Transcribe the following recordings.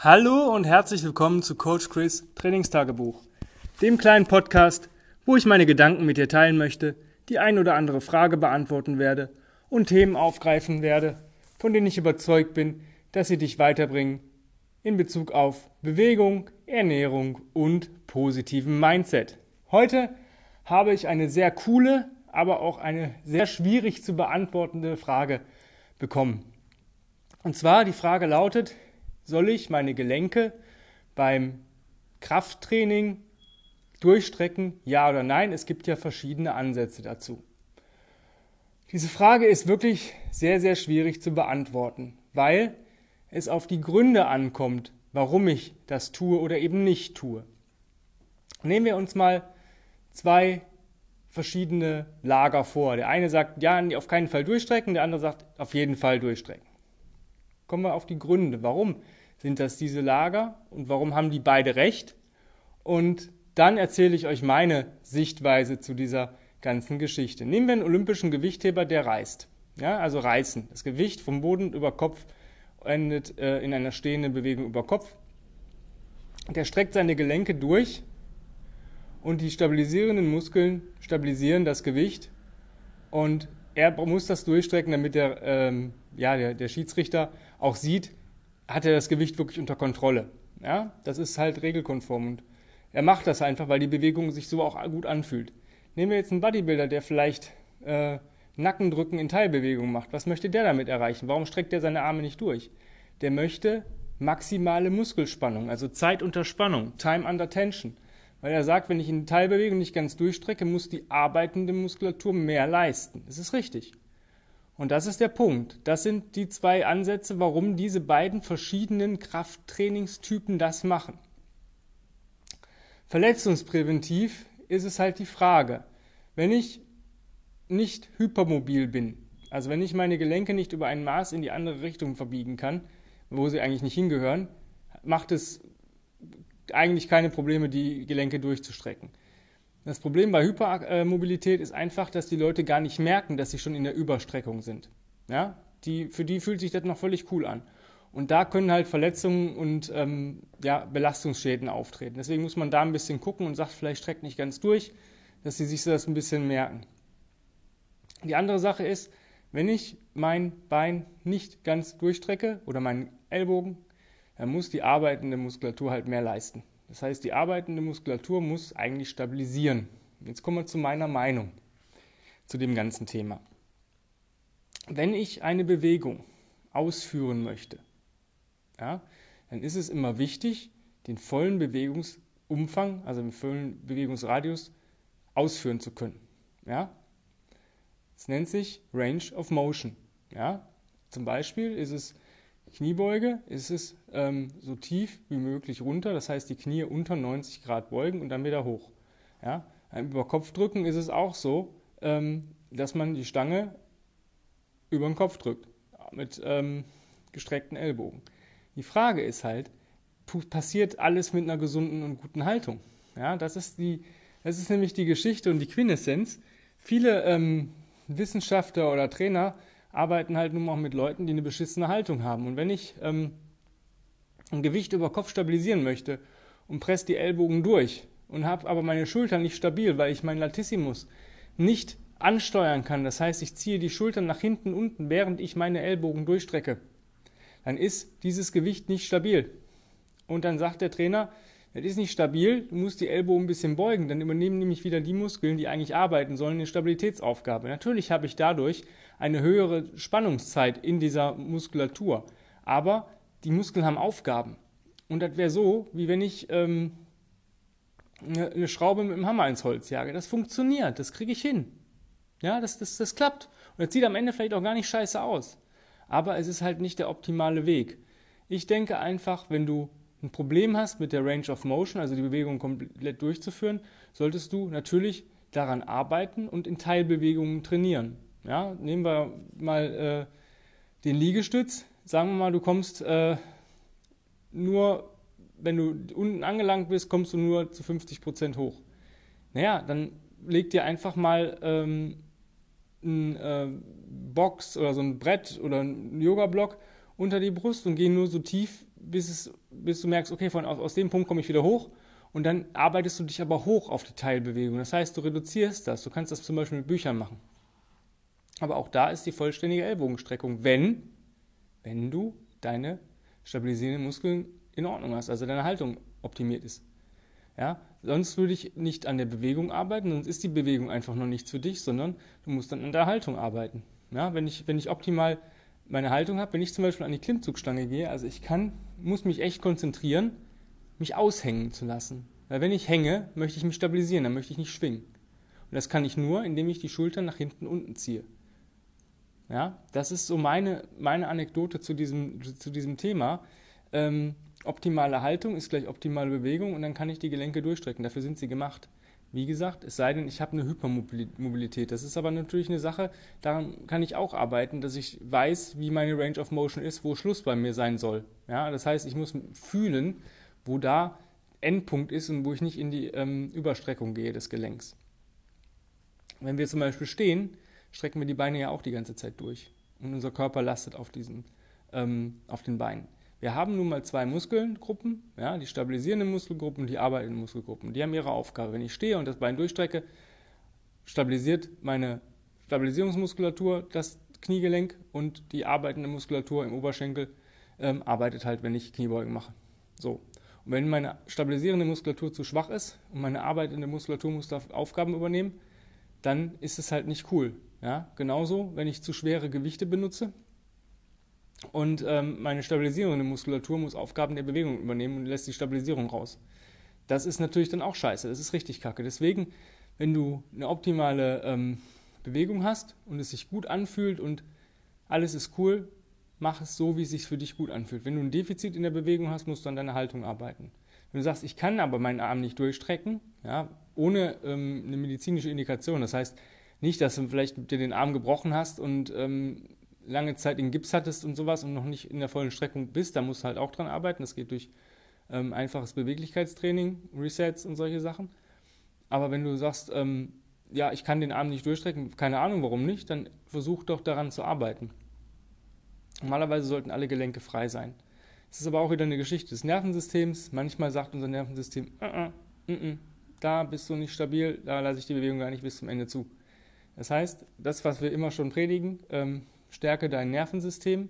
Hallo und herzlich willkommen zu Coach Chris Trainingstagebuch, dem kleinen Podcast, wo ich meine Gedanken mit dir teilen möchte, die ein oder andere Frage beantworten werde und Themen aufgreifen werde, von denen ich überzeugt bin, dass sie dich weiterbringen in Bezug auf Bewegung, Ernährung und positiven Mindset. Heute habe ich eine sehr coole, aber auch eine sehr schwierig zu beantwortende Frage bekommen. Und zwar die Frage lautet, soll ich meine Gelenke beim Krafttraining durchstrecken, ja oder nein? Es gibt ja verschiedene Ansätze dazu. Diese Frage ist wirklich sehr, sehr schwierig zu beantworten, weil es auf die Gründe ankommt, warum ich das tue oder eben nicht tue. Nehmen wir uns mal zwei verschiedene Lager vor. Der eine sagt, ja, auf keinen Fall durchstrecken, der andere sagt, auf jeden Fall durchstrecken. Kommen wir auf die Gründe. Warum sind das diese Lager und warum haben die beide recht? Und dann erzähle ich euch meine Sichtweise zu dieser ganzen Geschichte. Nehmen wir einen olympischen Gewichtheber, der reißt. Ja, also reißen. Das Gewicht vom Boden über Kopf endet äh, in einer stehenden Bewegung über Kopf. Der streckt seine Gelenke durch und die stabilisierenden Muskeln stabilisieren das Gewicht und er muss das durchstrecken, damit der, ähm, ja, der, der Schiedsrichter auch sieht, hat er das Gewicht wirklich unter Kontrolle. Ja, das ist halt regelkonform und er macht das einfach, weil die Bewegung sich so auch gut anfühlt. Nehmen wir jetzt einen Bodybuilder, der vielleicht äh, Nackendrücken in Teilbewegung macht. Was möchte der damit erreichen? Warum streckt er seine Arme nicht durch? Der möchte maximale Muskelspannung, also Zeit unter Spannung, Time under Tension. Weil er sagt, wenn ich in Teilbewegung nicht ganz durchstrecke, muss die arbeitende Muskulatur mehr leisten. Das ist richtig. Und das ist der Punkt. Das sind die zwei Ansätze, warum diese beiden verschiedenen Krafttrainingstypen das machen. Verletzungspräventiv ist es halt die Frage, wenn ich nicht hypermobil bin, also wenn ich meine Gelenke nicht über ein Maß in die andere Richtung verbiegen kann, wo sie eigentlich nicht hingehören, macht es eigentlich keine Probleme, die Gelenke durchzustrecken. Das Problem bei Hypermobilität ist einfach, dass die Leute gar nicht merken, dass sie schon in der Überstreckung sind. Ja? Die, für die fühlt sich das noch völlig cool an. Und da können halt Verletzungen und ähm, ja, Belastungsschäden auftreten. Deswegen muss man da ein bisschen gucken und sagt, vielleicht streckt nicht ganz durch, dass sie sich das ein bisschen merken. Die andere Sache ist, wenn ich mein Bein nicht ganz durchstrecke oder meinen Ellbogen, dann muss die arbeitende Muskulatur halt mehr leisten. Das heißt, die arbeitende Muskulatur muss eigentlich stabilisieren. Jetzt kommen wir zu meiner Meinung zu dem ganzen Thema. Wenn ich eine Bewegung ausführen möchte, ja, dann ist es immer wichtig, den vollen Bewegungsumfang, also den vollen Bewegungsradius ausführen zu können. Ja? Es nennt sich Range of Motion. Ja? Zum Beispiel ist es Kniebeuge ist es ähm, so tief wie möglich runter, das heißt die Knie unter 90 Grad beugen und dann wieder hoch. Ja? Über Kopfdrücken ist es auch so, ähm, dass man die Stange über den Kopf drückt mit ähm, gestreckten Ellbogen. Die Frage ist halt, passiert alles mit einer gesunden und guten Haltung? Ja, das ist die, das ist nämlich die Geschichte und die Quintessenz. Viele ähm, Wissenschaftler oder Trainer arbeiten halt nun mal auch mit Leuten, die eine beschissene Haltung haben. Und wenn ich ähm, ein Gewicht über Kopf stabilisieren möchte und presse die Ellbogen durch und habe aber meine Schultern nicht stabil, weil ich meinen Latissimus nicht ansteuern kann, das heißt, ich ziehe die Schultern nach hinten unten, während ich meine Ellbogen durchstrecke, dann ist dieses Gewicht nicht stabil. Und dann sagt der Trainer, das ist nicht stabil, du musst die Ellbogen ein bisschen beugen, dann übernehmen nämlich wieder die Muskeln, die eigentlich arbeiten sollen, eine Stabilitätsaufgabe. Natürlich habe ich dadurch eine höhere Spannungszeit in dieser Muskulatur, aber die Muskeln haben Aufgaben. Und das wäre so, wie wenn ich ähm, eine Schraube mit dem Hammer ins Holz jage. Das funktioniert, das kriege ich hin. Ja, das, das, das klappt. Und das sieht am Ende vielleicht auch gar nicht scheiße aus. Aber es ist halt nicht der optimale Weg. Ich denke einfach, wenn du ein Problem hast mit der Range of Motion, also die Bewegung komplett durchzuführen, solltest du natürlich daran arbeiten und in Teilbewegungen trainieren. Ja, nehmen wir mal äh, den Liegestütz. Sagen wir mal, du kommst äh, nur, wenn du unten angelangt bist, kommst du nur zu 50 Prozent hoch. Naja, dann leg dir einfach mal ähm, ein äh, Box oder so ein Brett oder ein Yoga-Block unter die Brust und geh nur so tief bis, es, bis du merkst, okay, von, aus, aus dem Punkt komme ich wieder hoch und dann arbeitest du dich aber hoch auf die Teilbewegung. Das heißt, du reduzierst das. Du kannst das zum Beispiel mit Büchern machen. Aber auch da ist die vollständige Ellbogenstreckung, wenn, wenn du deine stabilisierenden Muskeln in Ordnung hast, also deine Haltung optimiert ist. Ja, sonst würde ich nicht an der Bewegung arbeiten, sonst ist die Bewegung einfach noch nichts für dich, sondern du musst dann an der Haltung arbeiten. Ja, wenn ich, wenn ich optimal meine Haltung habe, wenn ich zum Beispiel an die Klimmzugstange gehe, also ich kann, muss mich echt konzentrieren, mich aushängen zu lassen. Weil wenn ich hänge, möchte ich mich stabilisieren, dann möchte ich nicht schwingen. Und das kann ich nur, indem ich die Schultern nach hinten unten ziehe. Ja, das ist so meine, meine Anekdote zu diesem, zu diesem Thema. Ähm, optimale Haltung ist gleich optimale Bewegung und dann kann ich die Gelenke durchstrecken. Dafür sind sie gemacht. Wie gesagt, es sei denn, ich habe eine Hypermobilität. Das ist aber natürlich eine Sache, daran kann ich auch arbeiten, dass ich weiß, wie meine Range of Motion ist, wo Schluss bei mir sein soll. Ja, das heißt, ich muss fühlen, wo da Endpunkt ist und wo ich nicht in die ähm, Überstreckung gehe des Gelenks. Wenn wir zum Beispiel stehen, strecken wir die Beine ja auch die ganze Zeit durch. Und unser Körper lastet auf, diesen, ähm, auf den Beinen. Wir haben nun mal zwei Muskelgruppen, ja, die stabilisierenden Muskelgruppen und die arbeitenden Muskelgruppen. Die haben ihre Aufgabe. Wenn ich stehe und das Bein durchstrecke, stabilisiert meine Stabilisierungsmuskulatur das Kniegelenk und die arbeitende Muskulatur im Oberschenkel ähm, arbeitet halt, wenn ich Kniebeugen mache. So. Und wenn meine stabilisierende Muskulatur zu schwach ist und meine arbeitende Muskulatur muss da Aufgaben übernehmen, dann ist es halt nicht cool. Ja? Genauso, wenn ich zu schwere Gewichte benutze, und ähm, meine stabilisierende Muskulatur muss Aufgaben der Bewegung übernehmen und lässt die Stabilisierung raus. Das ist natürlich dann auch scheiße, das ist richtig kacke. Deswegen, wenn du eine optimale ähm, Bewegung hast und es sich gut anfühlt und alles ist cool, mach es so, wie es sich für dich gut anfühlt. Wenn du ein Defizit in der Bewegung hast, musst du an deiner Haltung arbeiten. Wenn du sagst, ich kann aber meinen Arm nicht durchstrecken, ja, ohne ähm, eine medizinische Indikation, das heißt nicht, dass du vielleicht dir den Arm gebrochen hast und ähm, lange Zeit in Gips hattest und sowas und noch nicht in der vollen Streckung bist, da musst du halt auch dran arbeiten. Das geht durch ähm, einfaches Beweglichkeitstraining, Resets und solche Sachen. Aber wenn du sagst, ähm, ja, ich kann den Arm nicht durchstrecken, keine Ahnung warum nicht, dann versuch doch daran zu arbeiten. Normalerweise sollten alle Gelenke frei sein. Es ist aber auch wieder eine Geschichte des Nervensystems. Manchmal sagt unser Nervensystem, uh -uh, da bist du nicht stabil, da lasse ich die Bewegung gar nicht bis zum Ende zu. Das heißt, das, was wir immer schon predigen, ähm, stärke dein Nervensystem,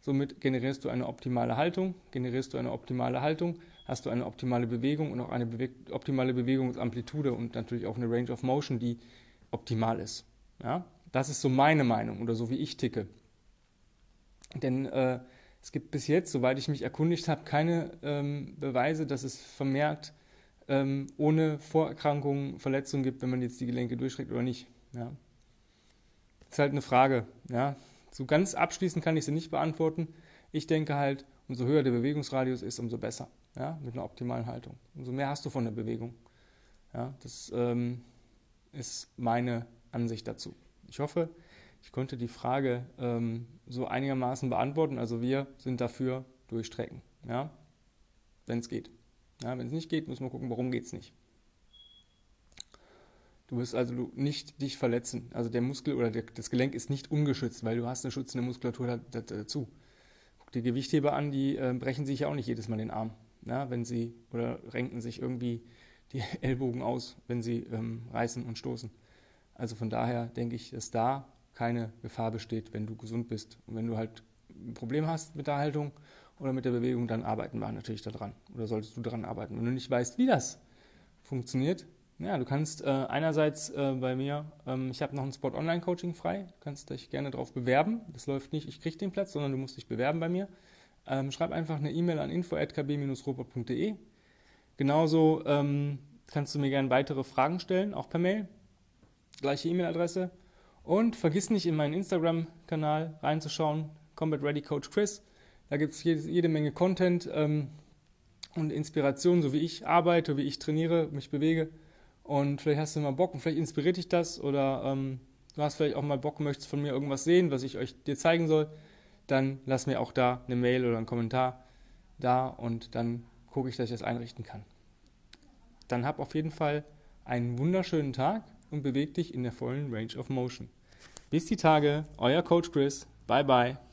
somit generierst du eine optimale Haltung, generierst du eine optimale Haltung, hast du eine optimale Bewegung und auch eine Bewe optimale Bewegungsamplitude und natürlich auch eine Range of Motion, die optimal ist. Ja? Das ist so meine Meinung oder so wie ich ticke. Denn äh, es gibt bis jetzt, soweit ich mich erkundigt habe, keine ähm, Beweise, dass es vermehrt ähm, ohne Vorerkrankungen Verletzungen gibt, wenn man jetzt die Gelenke durchstreckt oder nicht. Ja? ist halt eine Frage. Ja? So ganz abschließend kann ich sie nicht beantworten. Ich denke halt, umso höher der Bewegungsradius ist, umso besser. Ja? Mit einer optimalen Haltung. Umso mehr hast du von der Bewegung. Ja? Das ähm, ist meine Ansicht dazu. Ich hoffe, ich konnte die Frage ähm, so einigermaßen beantworten. Also wir sind dafür durchstrecken. Ja? Wenn es geht. Ja, Wenn es nicht geht, müssen wir gucken, warum geht es nicht. Du wirst also nicht dich verletzen. Also der Muskel oder der, das Gelenk ist nicht ungeschützt, weil du hast eine schützende Muskulatur dazu. Guck die Gewichtheber an, die äh, brechen sich ja auch nicht jedes Mal den Arm, ja, wenn sie oder renken sich irgendwie die Ellbogen aus, wenn sie ähm, reißen und stoßen. Also von daher denke ich, dass da keine Gefahr besteht, wenn du gesund bist. Und wenn du halt ein Problem hast mit der Haltung oder mit der Bewegung, dann arbeiten wir natürlich daran. Oder solltest du daran arbeiten. Wenn du nicht weißt, wie das funktioniert, ja, du kannst äh, einerseits äh, bei mir, ähm, ich habe noch ein Spot Online Coaching frei, du kannst dich gerne darauf bewerben. Das läuft nicht, ich kriege den Platz, sondern du musst dich bewerben bei mir. Ähm, schreib einfach eine E-Mail an info@kb-robot.de. Genauso ähm, kannst du mir gerne weitere Fragen stellen, auch per Mail. Gleiche E-Mail-Adresse. Und vergiss nicht in meinen Instagram-Kanal reinzuschauen, Combat Ready Coach Chris. Da gibt es jede, jede, Menge Content ähm, und Inspiration, so wie ich arbeite, wie ich trainiere, mich bewege. Und vielleicht hast du mal Bock und vielleicht inspiriert dich das oder ähm, du hast vielleicht auch mal Bock möchtest von mir irgendwas sehen, was ich euch dir zeigen soll, dann lass mir auch da eine Mail oder einen Kommentar da und dann gucke ich, dass ich das einrichten kann. Dann hab auf jeden Fall einen wunderschönen Tag und beweg dich in der vollen Range of Motion. Bis die Tage, euer Coach Chris. Bye bye.